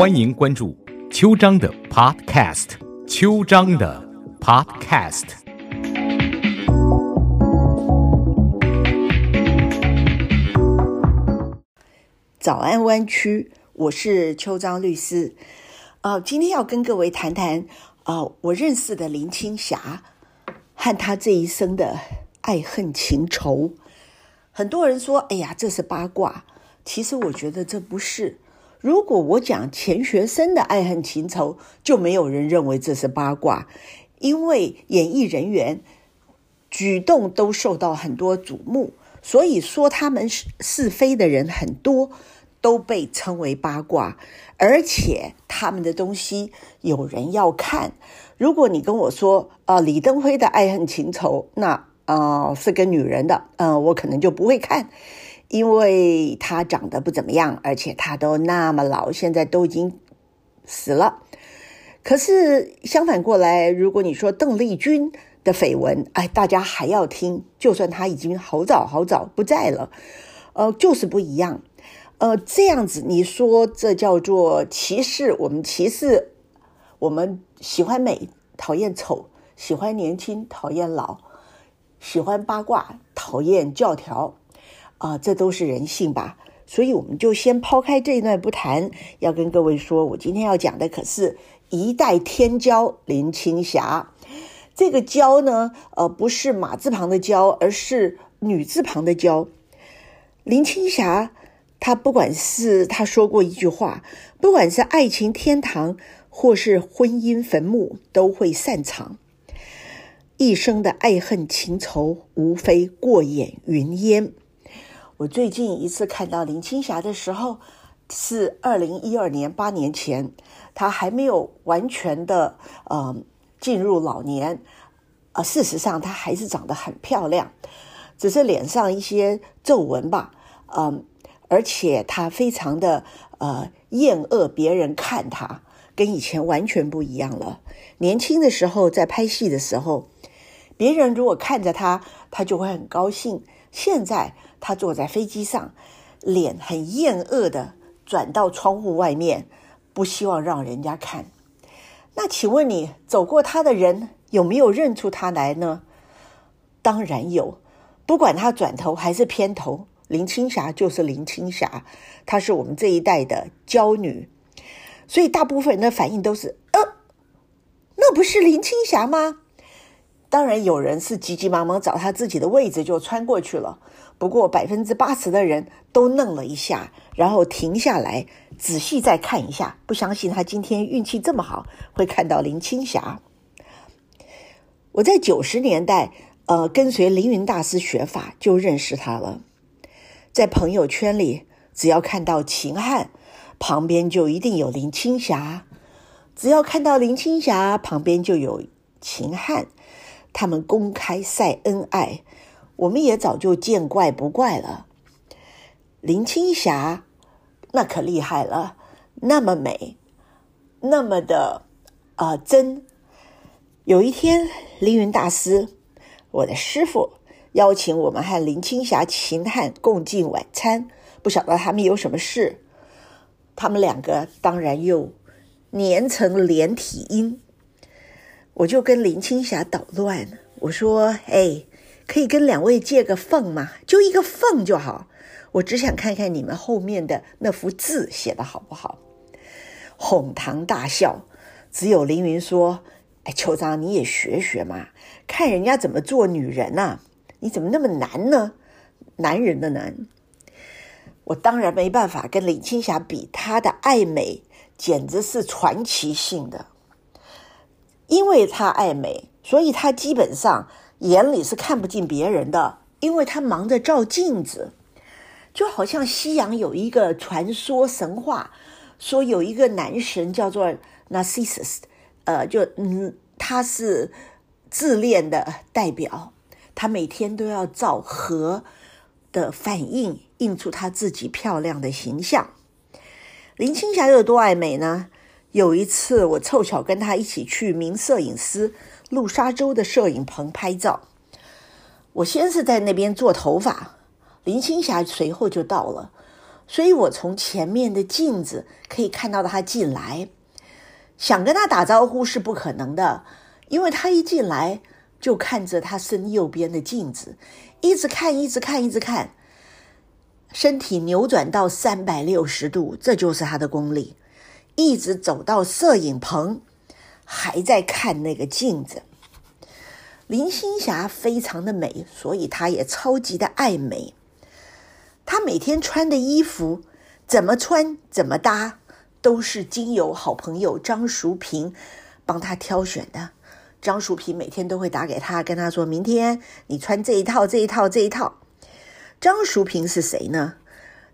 欢迎关注秋张的 Podcast，秋张的 Podcast。早安湾区，我是秋张律师。呃，今天要跟各位谈谈，呃，我认识的林青霞和她这一生的爱恨情仇。很多人说，哎呀，这是八卦。其实我觉得这不是。如果我讲钱学森的爱恨情仇，就没有人认为这是八卦，因为演艺人员举动都受到很多瞩目，所以说他们是是非的人很多，都被称为八卦，而且他们的东西有人要看。如果你跟我说啊，李登辉的爱恨情仇，那啊是跟女人的，嗯，我可能就不会看。因为他长得不怎么样，而且他都那么老，现在都已经死了。可是相反过来，如果你说邓丽君的绯闻，哎，大家还要听，就算他已经好早好早不在了，呃，就是不一样。呃，这样子你说这叫做歧视？我们歧视我们喜欢美，讨厌丑；喜欢年轻，讨厌老；喜欢八卦，讨厌教条。啊，这都是人性吧，所以我们就先抛开这一段不谈。要跟各位说，我今天要讲的可是一代天骄林青霞。这个“娇”呢，呃，不是马字旁的“娇”，而是女字旁的“娇”。林青霞，她不管是她说过一句话，不管是爱情天堂或是婚姻坟墓，都会散场。一生的爱恨情仇，无非过眼云烟。我最近一次看到林青霞的时候，是二零一二年，八年前，她还没有完全的呃进入老年，啊，事实上她还是长得很漂亮，只是脸上一些皱纹吧，嗯，而且她非常的呃厌恶别人看她，跟以前完全不一样了。年轻的时候在拍戏的时候，别人如果看着她，她就会很高兴。现在。他坐在飞机上，脸很厌恶的转到窗户外面，不希望让人家看。那请问你走过他的人有没有认出他来呢？当然有，不管他转头还是偏头，林青霞就是林青霞，她是我们这一代的娇女。所以大部分人的反应都是：呃，那不是林青霞吗？当然有人是急急忙忙找他自己的位置就穿过去了。不过百分之八十的人都愣了一下，然后停下来仔细再看一下，不相信他今天运气这么好会看到林青霞。我在九十年代，呃，跟随凌云大师学法就认识他了。在朋友圈里，只要看到秦汉，旁边就一定有林青霞；只要看到林青霞，旁边就有秦汉。他们公开晒恩爱。我们也早就见怪不怪了。林青霞那可厉害了，那么美，那么的啊真。有一天，凌云大师，我的师傅，邀请我们和林青霞、秦汉共进晚餐。不晓得他们有什么事，他们两个当然又粘成连体婴。我就跟林青霞捣乱，我说：“哎。”可以跟两位借个缝吗？就一个缝就好。我只想看看你们后面的那幅字写的好不好。哄堂大笑。只有凌云说：“哎，邱章你也学学嘛，看人家怎么做女人呐？你怎么那么难呢？男人的难。”我当然没办法跟林青霞比，她的爱美简直是传奇性的。因为她爱美，所以她基本上。眼里是看不进别人的，因为他忙着照镜子，就好像西洋有一个传说神话，说有一个男神叫做 Narcissus，呃，就嗯，他是自恋的代表，他每天都要照河的反应，映出他自己漂亮的形象。林青霞有多爱美呢？有一次我凑巧跟他一起去名摄影师。陆沙洲的摄影棚拍照，我先是在那边做头发，林青霞随后就到了，所以我从前面的镜子可以看到他进来，想跟他打招呼是不可能的，因为他一进来就看着他身右边的镜子，一直看，一直看，一直看，身体扭转到三百六十度，这就是他的功力，一直走到摄影棚，还在看那个镜子。林青霞非常的美，所以她也超级的爱美。她每天穿的衣服怎么穿怎么搭，都是经由好朋友张淑平帮她挑选的。张淑平每天都会打给她，跟她说明天你穿这一套、这一套、这一套。张淑平是谁呢？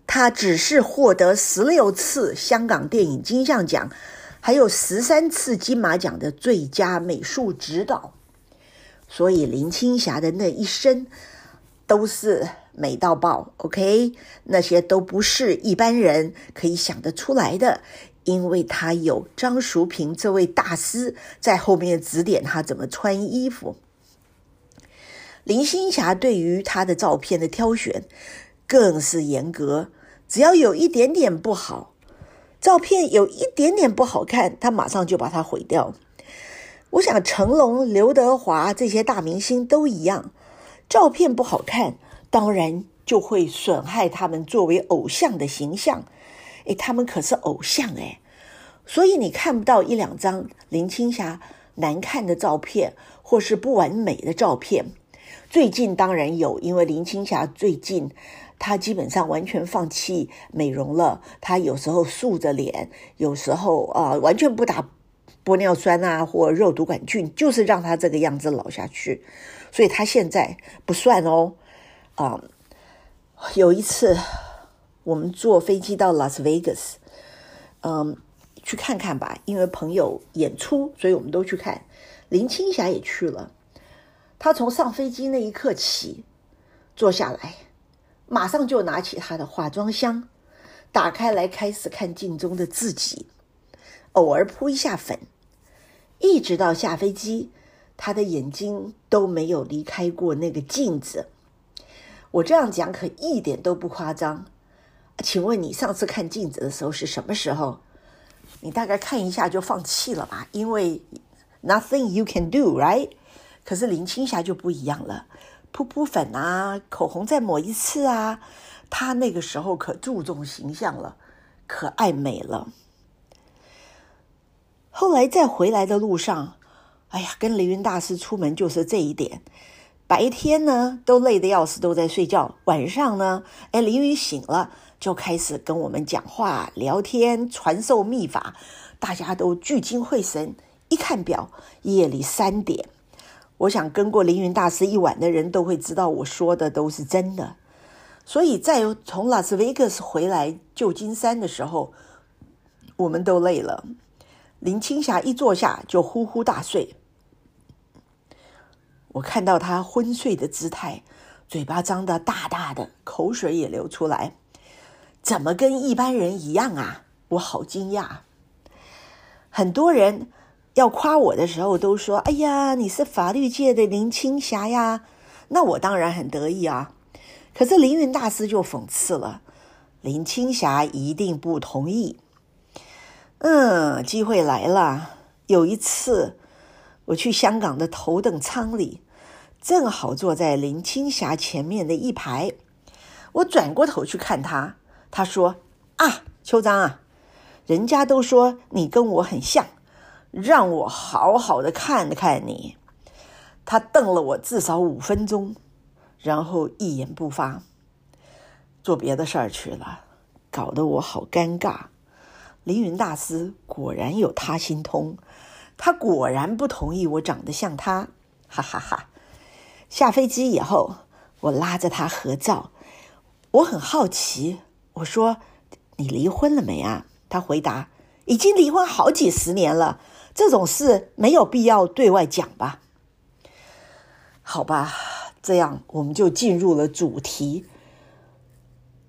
他只是获得十六次香港电影金像奖，还有十三次金马奖的最佳美术指导。所以林青霞的那一生都是美到爆，OK？那些都不是一般人可以想得出来的，因为她有张淑平这位大师在后面指点她怎么穿衣服。林青霞对于她的照片的挑选更是严格，只要有一点点不好，照片有一点点不好看，他马上就把它毁掉。我想成龙、刘德华这些大明星都一样，照片不好看，当然就会损害他们作为偶像的形象。诶，他们可是偶像诶，所以你看不到一两张林青霞难看的照片，或是不完美的照片。最近当然有，因为林青霞最近她基本上完全放弃美容了，她有时候素着脸，有时候啊完全不打。玻尿酸啊，或肉毒杆菌，就是让他这个样子老下去，所以他现在不算哦。啊，有一次我们坐飞机到拉斯维加斯，嗯，去看看吧，因为朋友演出，所以我们都去看。林青霞也去了，她从上飞机那一刻起坐下来，马上就拿起她的化妆箱，打开来开始看镜中的自己，偶尔扑一下粉。一直到下飞机，他的眼睛都没有离开过那个镜子。我这样讲可一点都不夸张。请问你上次看镜子的时候是什么时候？你大概看一下就放弃了吧，因为 nothing you can do right。可是林青霞就不一样了，扑扑粉啊，口红再抹一次啊，她那个时候可注重形象了，可爱美了。后来再回来的路上，哎呀，跟凌云大师出门就是这一点。白天呢都累得要死，都在睡觉；晚上呢，哎，凌云醒了就开始跟我们讲话、聊天、传授秘法，大家都聚精会神。一看表，夜里三点。我想跟过凌云大师一晚的人都会知道，我说的都是真的。所以在从拉斯维加斯回来旧金山的时候，我们都累了。林青霞一坐下就呼呼大睡，我看到她昏睡的姿态，嘴巴张得大大的，口水也流出来，怎么跟一般人一样啊？我好惊讶。很多人要夸我的时候都说：“哎呀，你是法律界的林青霞呀！”那我当然很得意啊。可是凌云大师就讽刺了，林青霞一定不同意。嗯，机会来了。有一次，我去香港的头等舱里，正好坐在林青霞前面的一排。我转过头去看她，她说：“啊，秋章啊，人家都说你跟我很像，让我好好的看看你。”他瞪了我至少五分钟，然后一言不发，做别的事儿去了，搞得我好尴尬。凌云大师果然有他心通，他果然不同意我长得像他，哈哈哈！下飞机以后，我拉着他合照，我很好奇，我说：“你离婚了没啊？”他回答：“已经离婚好几十年了，这种事没有必要对外讲吧？”好吧，这样我们就进入了主题。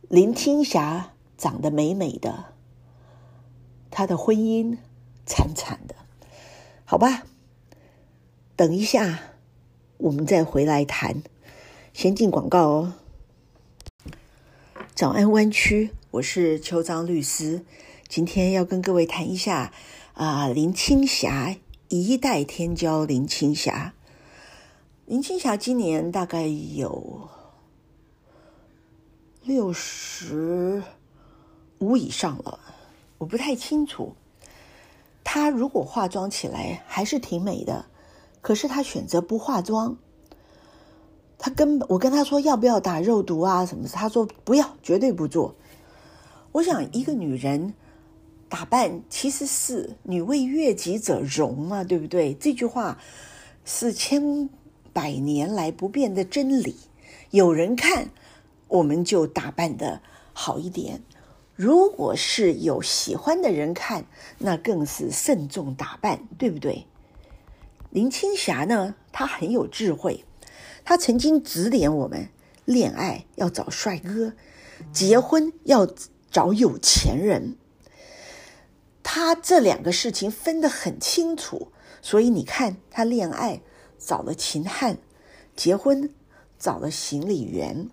林青霞长得美美的。她的婚姻惨惨的，好吧？等一下，我们再回来谈。先进广告哦。早安湾区，我是邱章律师，今天要跟各位谈一下啊，林青霞一代天骄林青霞。林青霞今年大概有六十五以上了，我不太清楚。她如果化妆起来还是挺美的，可是她选择不化妆。她跟我跟她说要不要打肉毒啊什么，她说不要，绝对不做。我想一个女人打扮其实是“女为悦己者容”嘛，对不对？这句话是千。百年来不变的真理，有人看，我们就打扮的好一点；如果是有喜欢的人看，那更是慎重打扮，对不对？林青霞呢，她很有智慧，她曾经指点我们：恋爱要找帅哥，结婚要找有钱人。他这两个事情分得很清楚，所以你看，他恋爱。找了秦汉，结婚找了行李员。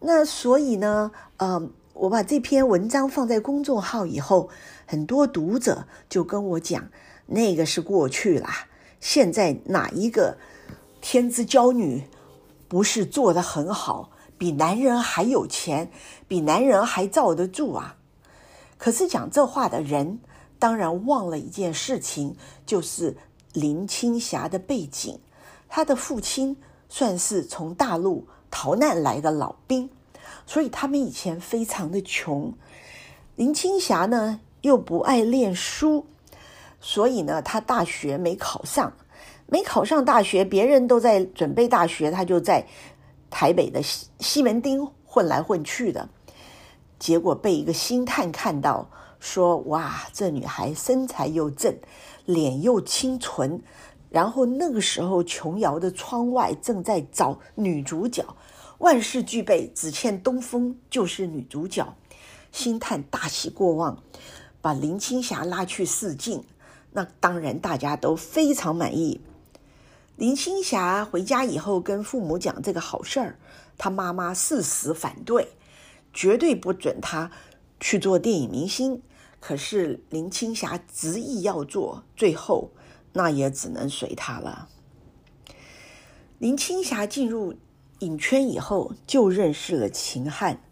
那所以呢，呃，我把这篇文章放在公众号以后，很多读者就跟我讲，那个是过去啦。现在哪一个天之娇女不是做的很好，比男人还有钱，比男人还罩得住啊？可是讲这话的人，当然忘了一件事情，就是。林青霞的背景，她的父亲算是从大陆逃难来的老兵，所以他们以前非常的穷。林青霞呢又不爱念书，所以呢她大学没考上，没考上大学，别人都在准备大学，她就在台北的西西门町混来混去的，结果被一个星探看到，说：“哇，这女孩身材又正。”脸又清纯，然后那个时候琼瑶的窗外正在找女主角，万事俱备，只欠东风就是女主角。星探大喜过望，把林青霞拉去试镜，那当然大家都非常满意。林青霞回家以后跟父母讲这个好事儿，她妈妈誓死反对，绝对不准他去做电影明星。可是林青霞执意要做，最后那也只能随他了。林青霞进入影圈以后，就认识了秦汉。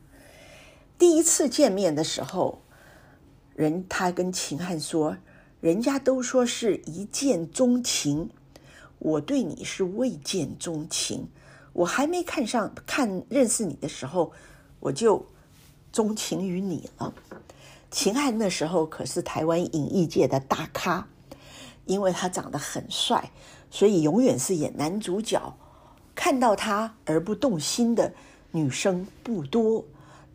第一次见面的时候，人他跟秦汉说：“人家都说是一见钟情，我对你是未见钟情。我还没看上看认识你的时候，我就钟情于你了。”秦汉那时候可是台湾影艺界的大咖，因为他长得很帅，所以永远是演男主角。看到他而不动心的女生不多。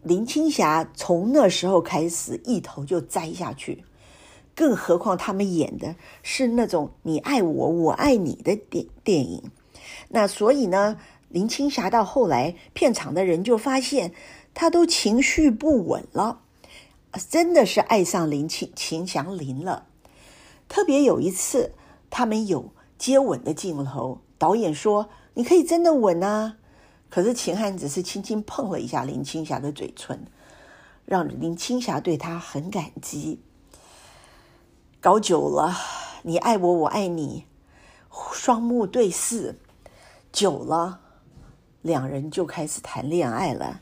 林青霞从那时候开始一头就栽下去，更何况他们演的是那种你爱我，我爱你的电电影。那所以呢，林青霞到后来片场的人就发现，她都情绪不稳了。真的是爱上林青秦祥林了。特别有一次，他们有接吻的镜头，导演说：“你可以真的吻啊。”可是秦汉只是轻轻碰了一下林青霞的嘴唇，让林青霞对他很感激。搞久了，你爱我，我爱你，双目对视，久了，两人就开始谈恋爱了。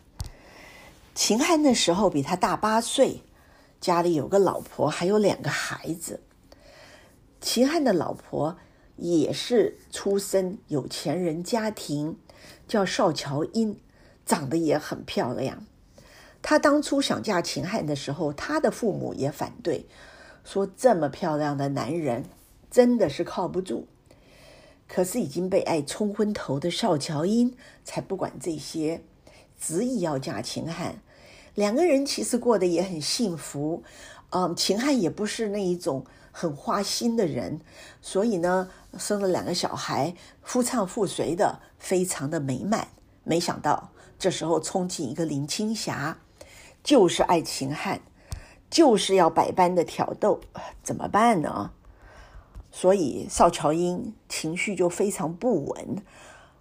秦汉那时候比他大八岁，家里有个老婆，还有两个孩子。秦汉的老婆也是出身有钱人家庭，叫邵乔英，长得也很漂亮。他当初想嫁秦汉的时候，他的父母也反对，说这么漂亮的男人真的是靠不住。可是已经被爱冲昏头的邵乔英才不管这些。执意要嫁秦汉，两个人其实过得也很幸福。嗯，秦汉也不是那一种很花心的人，所以呢，生了两个小孩，夫唱妇随的，非常的美满。没想到这时候冲进一个林青霞，就是爱秦汉，就是要百般的挑逗，怎么办呢？所以邵乔英情绪就非常不稳。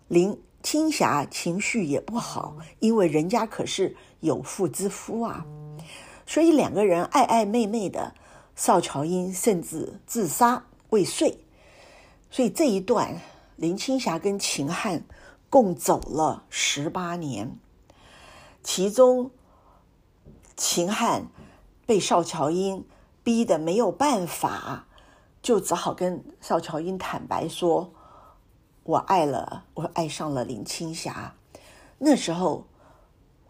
林青霞情绪也不好，因为人家可是有妇之夫啊，所以两个人爱爱妹妹的。邵乔英甚至自杀未遂，所以这一段林青霞跟秦汉共走了十八年，其中秦汉被邵乔英逼得没有办法，就只好跟邵乔英坦白说：“我爱了，我爱上了林青霞。”那时候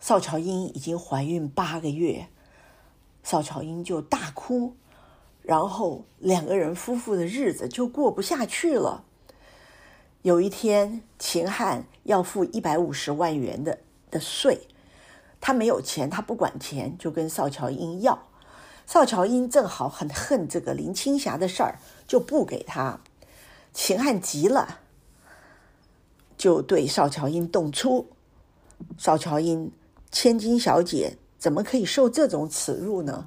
邵乔英已经怀孕八个月，邵乔英就大哭。然后两个人夫妇的日子就过不下去了。有一天，秦汉要付一百五十万元的的税，他没有钱，他不管钱，就跟邵乔英要。邵乔英正好很恨这个林青霞的事儿，就不给他。秦汉急了，就对邵乔英动粗。邵乔英，千金小姐，怎么可以受这种耻辱呢？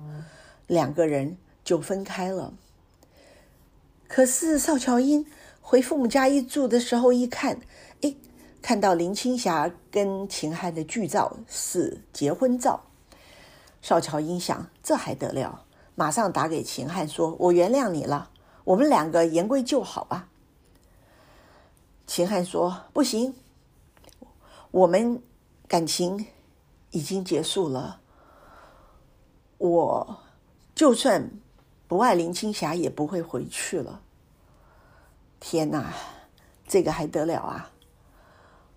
两个人。就分开了。可是邵乔英回父母家一住的时候，一看，哎，看到林青霞跟秦汉的剧照是结婚照。邵乔英想，这还得了？马上打给秦汉说：“我原谅你了，我们两个言归就好吧。”秦汉说：“不行，我们感情已经结束了。我就算……”不爱林青霞也不会回去了。天哪，这个还得了啊！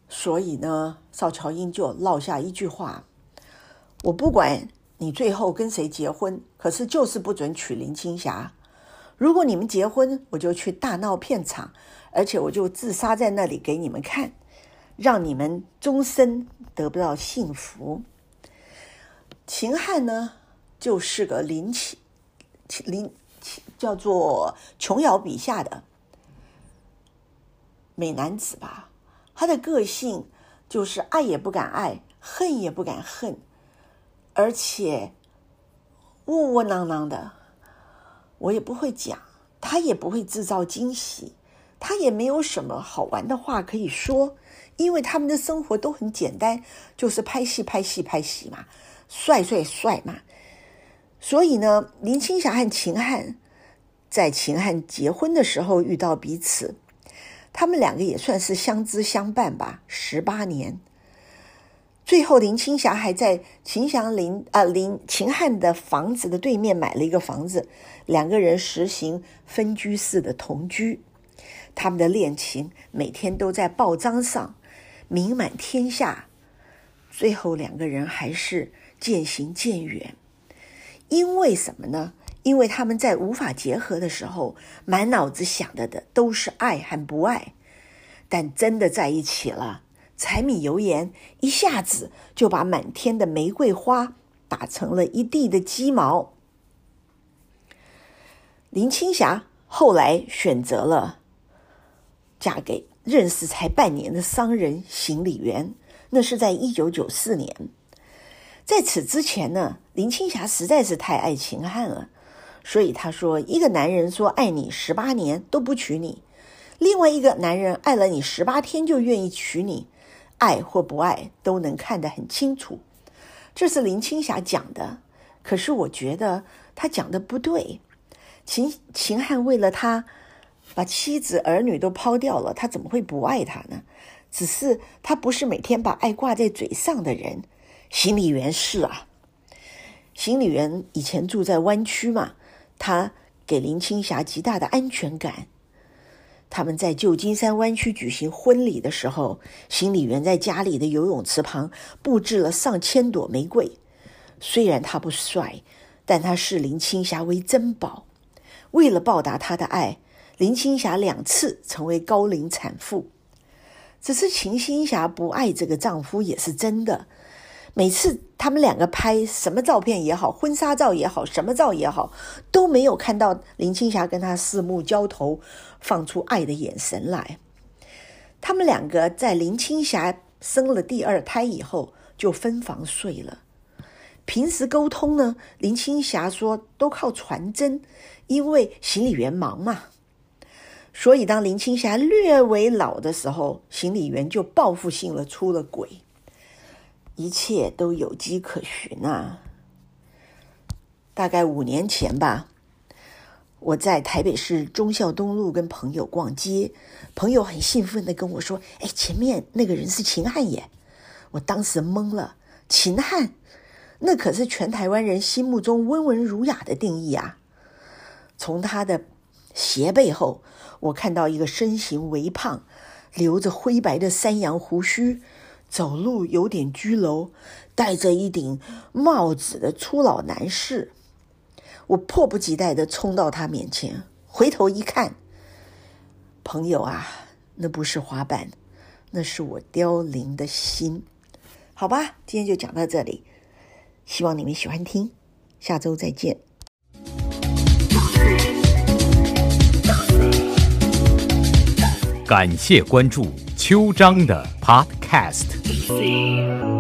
所以呢，邵乔英就落下一句话：“我不管你最后跟谁结婚，可是就是不准娶林青霞。如果你们结婚，我就去大闹片场，而且我就自杀在那里给你们看，让你们终身得不到幸福。”秦汉呢，就是个林青。林青叫做琼瑶笔下的美男子吧，他的个性就是爱也不敢爱，恨也不敢恨，而且窝窝囊囊的。我也不会讲，他也不会制造惊喜，他也没有什么好玩的话可以说，因为他们的生活都很简单，就是拍戏拍戏拍戏嘛，帅帅帅嘛。所以呢，林青霞和秦汉在秦汉结婚的时候遇到彼此，他们两个也算是相知相伴吧，十八年。最后，林青霞还在秦祥林啊林秦汉的房子的对面买了一个房子，两个人实行分居式的同居。他们的恋情每天都在报章上名满天下。最后，两个人还是渐行渐远。因为什么呢？因为他们在无法结合的时候，满脑子想的的都是爱和不爱，但真的在一起了，柴米油盐一下子就把满天的玫瑰花打成了一地的鸡毛。林青霞后来选择了嫁给认识才半年的商人邢李元，那是在一九九四年。在此之前呢，林青霞实在是太爱秦汉了，所以她说：“一个男人说爱你十八年都不娶你，另外一个男人爱了你十八天就愿意娶你，爱或不爱都能看得很清楚。”这是林青霞讲的，可是我觉得她讲的不对。秦秦汉为了他把妻子儿女都抛掉了，他怎么会不爱他呢？只是他不是每天把爱挂在嘴上的人。行李员是啊，行李员以前住在湾区嘛，他给林青霞极大的安全感。他们在旧金山湾区举行婚礼的时候，行李员在家里的游泳池旁布置了上千朵玫瑰。虽然他不帅，但他视林青霞为珍宝。为了报答他的爱，林青霞两次成为高龄产妇。只是秦青霞不爱这个丈夫也是真的。每次他们两个拍什么照片也好，婚纱照也好，什么照也好，都没有看到林青霞跟他四目交投，放出爱的眼神来。他们两个在林青霞生了第二胎以后就分房睡了。平时沟通呢，林青霞说都靠传真，因为行李员忙嘛。所以当林青霞略微老的时候，行李员就报复性的出了轨，一切都有迹可循啊。大概五年前吧，我在台北市忠孝东路跟朋友逛街，朋友很兴奋的跟我说：“哎，前面那个人是秦汉耶！”我当时懵了，秦汉，那可是全台湾人心目中温文儒雅的定义啊。从他的斜背后，我看到一个身形微胖、留着灰白的山羊胡须、走路有点佝偻、戴着一顶帽子的粗老男士。我迫不及待的冲到他面前，回头一看，朋友啊，那不是滑板，那是我凋零的心。好吧，今天就讲到这里，希望你们喜欢听，下周再见。感谢关注秋张的 Podcast。